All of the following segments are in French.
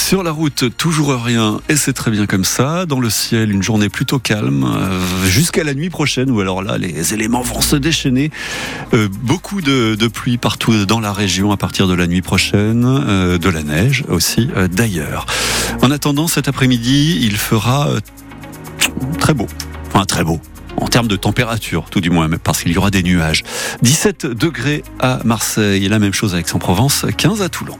Sur la route, toujours rien, et c'est très bien comme ça. Dans le ciel, une journée plutôt calme, euh, jusqu'à la nuit prochaine, où alors là, les éléments vont se déchaîner. Euh, beaucoup de, pluie partout dans la région à partir de la nuit prochaine, euh, de la neige aussi d'ailleurs. En attendant, cet après-midi, il fera très beau. Enfin, très beau en termes de température, tout du moins, parce qu'il y aura des nuages. 17 degrés à Marseille, la même chose avec Aix-en-Provence, 15 à Toulon.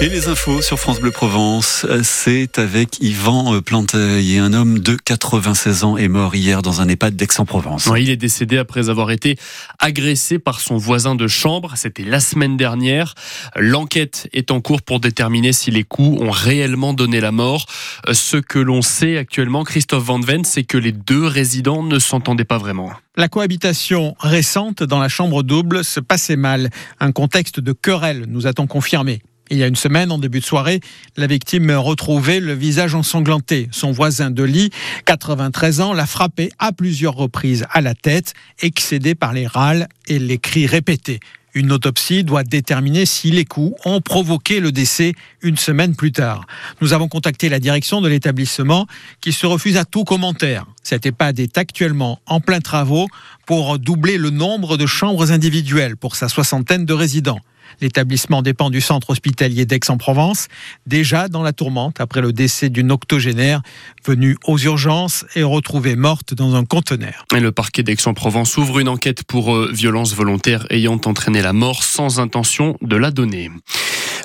Et les infos sur France Bleu Provence, c'est avec Yvan Planteuil et un homme de 96 ans est mort hier dans un EHPAD d'Aix-en-Provence. il est décédé après avoir été agressé par son voisin de chambre. C'était la semaine dernière. L'enquête est en cours pour déterminer si les coups ont réellement donné la mort. Ce que l'on sait actuellement, Christophe Van Ven, c'est que les deux résidents ne s'entendaient pas vraiment. La cohabitation récente dans la chambre double se passait mal. Un contexte de querelle, nous a-t-on confirmé. Il y a une semaine, en début de soirée, la victime retrouvait le visage ensanglanté. Son voisin de lit, 93 ans, l'a frappé à plusieurs reprises à la tête, excédé par les râles et les cris répétés. Une autopsie doit déterminer si les coups ont provoqué le décès une semaine plus tard. Nous avons contacté la direction de l'établissement qui se refuse à tout commentaire. Cet EHPAD est actuellement en plein travaux pour doubler le nombre de chambres individuelles pour sa soixantaine de résidents. L'établissement dépend du centre hospitalier d'Aix-en-Provence, déjà dans la tourmente après le décès d'une octogénaire venue aux urgences et retrouvée morte dans un conteneur. Et le parquet d'Aix-en-Provence ouvre une enquête pour euh, violence volontaire ayant entraîné la mort sans intention de la donner.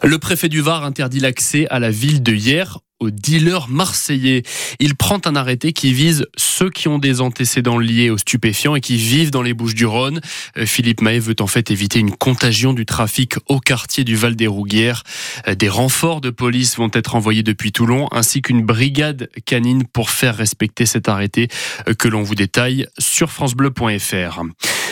Le préfet du Var interdit l'accès à la ville de hier aux dealers marseillais. Il prend un arrêté qui vise ceux qui ont des antécédents liés aux stupéfiants et qui vivent dans les Bouches du Rhône. Euh, Philippe Mahé veut en fait éviter une contagion du trafic au quartier du Val des Rouguières. Euh, des renforts de police vont être envoyés depuis Toulon ainsi qu'une brigade canine pour faire respecter cet arrêté euh, que l'on vous détaille sur francebleu.fr.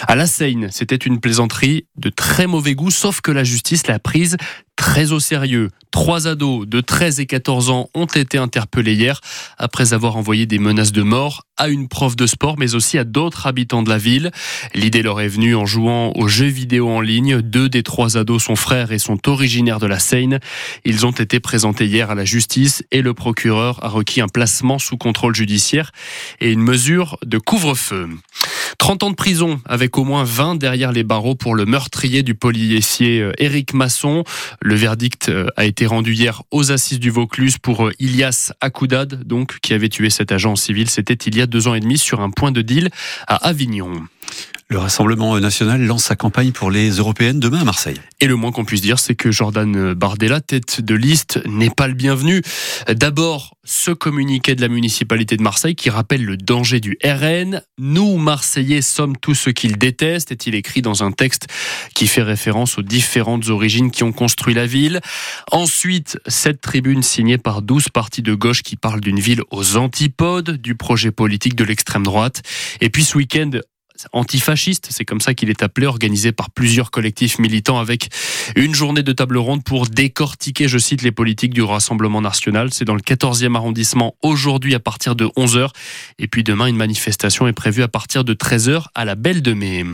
À la Seine, c'était une plaisanterie de très mauvais goût, sauf que la justice l'a prise très au sérieux. Trois ados de 13 et 14 ans ont été interpellés hier après avoir envoyé des menaces de mort à une prof de sport, mais aussi à d'autres habitants de la ville. L'idée leur est venue en jouant aux jeux vidéo en ligne. Deux des trois ados sont frères et sont originaires de la Seine. Ils ont été présentés hier à la justice et le procureur a requis un placement sous contrôle judiciaire et une mesure de couvre-feu. 30 ans de prison avec au moins 20 derrière les barreaux pour le meurtrier du policier euh, Éric Masson. Verdict euh, a été rendu hier aux assises du Vaucluse pour euh, Ilias Akoudad, donc, qui avait tué cet agent civil. C'était il y a deux ans et demi sur un point de deal à Avignon. Le Rassemblement national lance sa campagne pour les européennes demain à Marseille. Et le moins qu'on puisse dire, c'est que Jordan Bardella, tête de liste, n'est pas le bienvenu. D'abord, ce communiqué de la municipalité de Marseille qui rappelle le danger du RN. Nous, Marseillais, sommes tous ceux qu'il déteste, est-il écrit dans un texte qui fait référence aux différentes origines qui ont construit la ville. Ensuite, cette tribune signée par 12 partis de gauche qui parlent d'une ville aux antipodes du projet politique de l'extrême droite. Et puis ce week-end, antifasciste, c'est comme ça qu'il est appelé, organisé par plusieurs collectifs militants avec une journée de table ronde pour décortiquer, je cite, les politiques du Rassemblement national. C'est dans le 14e arrondissement aujourd'hui à partir de 11h. Et puis demain, une manifestation est prévue à partir de 13h à la Belle de Mai.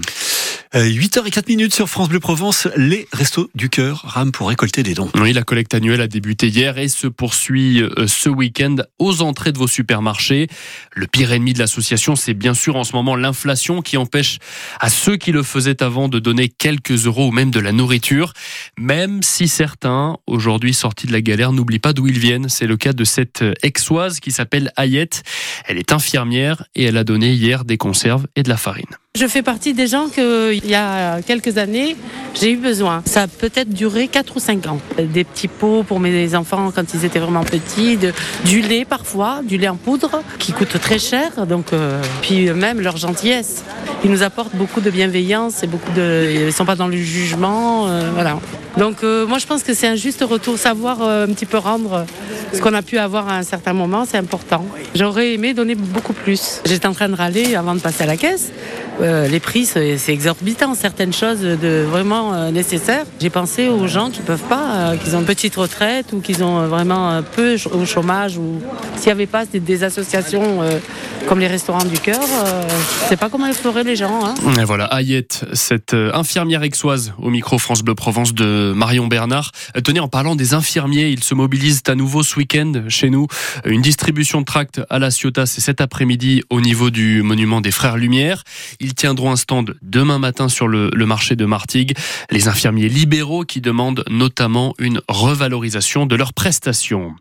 8h04 euh, minutes sur France Bleu Provence, les Restos du Cœur rament pour récolter des dons. Oui, la collecte annuelle a débuté hier et se poursuit euh, ce week-end aux entrées de vos supermarchés. Le pire ennemi de l'association, c'est bien sûr en ce moment l'inflation qui empêche à ceux qui le faisaient avant de donner quelques euros ou même de la nourriture. Même si certains, aujourd'hui sortis de la galère, n'oublient pas d'où ils viennent. C'est le cas de cette exoise qui s'appelle Ayette. Elle est infirmière et elle a donné hier des conserves et de la farine. Je fais partie des gens qu'il y a quelques années, j'ai eu besoin. Ça a peut-être duré 4 ou 5 ans. Des petits pots pour mes enfants quand ils étaient vraiment petits, du lait parfois, du lait en poudre qui coûte très cher. Donc, euh, puis même leur gentillesse. Ils nous apportent beaucoup de bienveillance et beaucoup de. Ils ne sont pas dans le jugement. Euh, voilà. Donc euh, moi je pense que c'est un juste retour, savoir un petit peu rendre ce qu'on a pu avoir à un certain moment, c'est important. J'aurais aimé donner beaucoup plus. J'étais en train de râler avant de passer à la caisse. Euh, les prix, c'est exorbitant. Certaines choses de vraiment euh, nécessaires. J'ai pensé aux gens qui peuvent pas, euh, qui ont une petite retraite ou qui ont vraiment peu au chômage ou s'il n'y avait pas des, associations comme les restaurants du cœur, je sais pas comment feraient les gens. Hein. Et voilà, Ayette, cette infirmière aixoise au micro France Bleu Provence de Marion Bernard. Tenez, en parlant des infirmiers, ils se mobilisent à nouveau ce week-end chez nous. Une distribution de tracts à la Ciotat, c'est cet après-midi au niveau du monument des Frères Lumière. Ils tiendront un stand demain matin sur le, marché de Martigues. Les infirmiers libéraux qui demandent notamment une revalorisation de leurs prestations.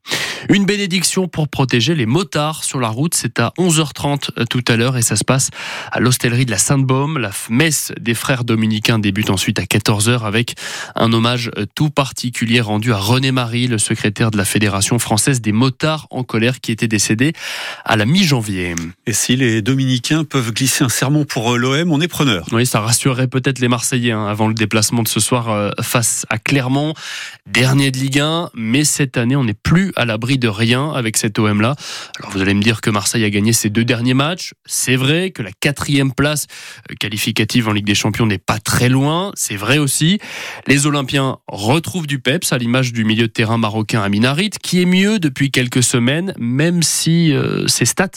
Une bénédiction pour protéger les motards sur la route, c'est à 11h30 tout à l'heure et ça se passe à l'hostellerie de la Sainte-Baume. La messe des frères dominicains débute ensuite à 14h avec un hommage tout particulier rendu à René Marie, le secrétaire de la Fédération française des motards en colère qui était décédé à la mi-janvier. Et si les dominicains peuvent glisser un sermon pour euh, l'OM, on est preneur. Oui, ça rassurerait peut-être les Marseillais hein, avant le déplacement de ce soir euh, face à Clermont, dernier de Ligue 1, mais cette année on n'est plus à l'abri de rien avec cet OM-là. Alors vous allez me dire que Marseille a gagné ses deux derniers matchs. C'est vrai que la quatrième place euh, qualificative en Ligue des Champions n'est pas très loin. C'est vrai aussi. Les Olympiens retrouvent du peps à l'image du milieu de terrain marocain Aminarit, qui est mieux depuis quelques semaines, même si euh, ses stats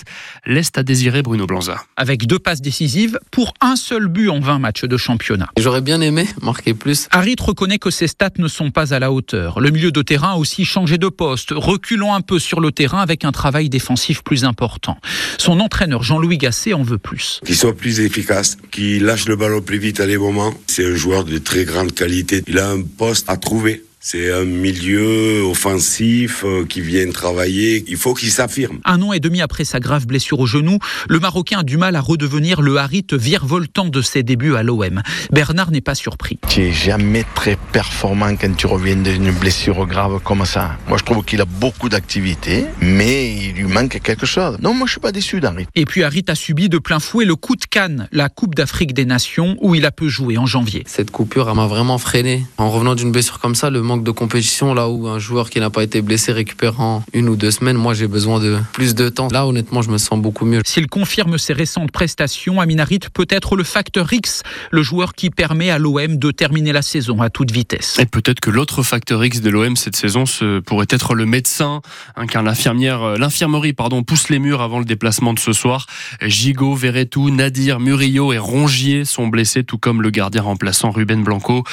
laissent à désirer Bruno Blanza. Avec deux passes décisives pour un seul but en 20 matchs de championnat. J'aurais bien aimé marquer plus. Harit reconnaît que ses stats ne sont pas à la hauteur. Le milieu de terrain a aussi changé de poste, reculant un peu sur le terrain avec un travail défensif plus important. Son entraîneur Jean-Louis Gasset en veut plus. Qu'il soit plus efficace, qu'il lâche le ballon plus vite à des moments. C'est un joueur de très grande qualité. Il a un poste à trouver. C'est un milieu offensif euh, qui vient travailler. Il faut qu'il s'affirme. Un an et demi après sa grave blessure au genou, le Marocain a du mal à redevenir le Harit virevoltant de ses débuts à l'OM. Bernard n'est pas surpris. Tu n'es jamais très performant quand tu reviens d'une blessure grave comme ça. Moi, je trouve qu'il a beaucoup d'activité, mais il lui manque quelque chose. Non, moi, je suis pas déçu d'Harit. Et puis Harit a subi de plein fouet le coup de canne, la Coupe d'Afrique des Nations, où il a peu joué en janvier. Cette coupure, m'a vraiment freiné. En revenant d'une blessure comme ça, le manque de compétition, là où un joueur qui n'a pas été blessé récupère en une ou deux semaines, moi j'ai besoin de plus de temps. Là, honnêtement, je me sens beaucoup mieux. S'il confirme ses récentes prestations, Aminarit peut être le facteur X, le joueur qui permet à l'OM de terminer la saison à toute vitesse. Et peut-être que l'autre facteur X de l'OM cette saison ce pourrait être le médecin, hein, car l'infirmière, euh, l'infirmerie pardon, pousse les murs avant le déplacement de ce soir. Gigot, Verretou, Nadir, Murillo et Rongier sont blessés, tout comme le gardien remplaçant Ruben Blanco.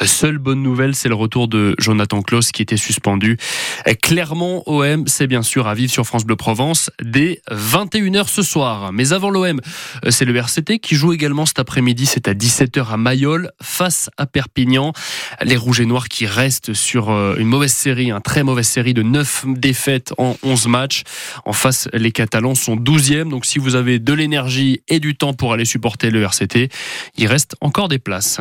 Euh, seule bonne nouvelle, c'est le retour de Jonathan Klaus qui était suspendu. Clermont OM, c'est bien sûr à vivre sur France Bleu Provence dès 21h ce soir. Mais avant l'OM, c'est le RCT qui joue également cet après-midi. C'est à 17h à Mayol face à Perpignan. Les Rouges et Noirs qui restent sur euh, une mauvaise série, une très mauvaise série de 9 défaites en 11 matchs. En face, les Catalans sont 12e. Donc si vous avez de l'énergie et du temps pour aller supporter le RCT, il reste encore des places.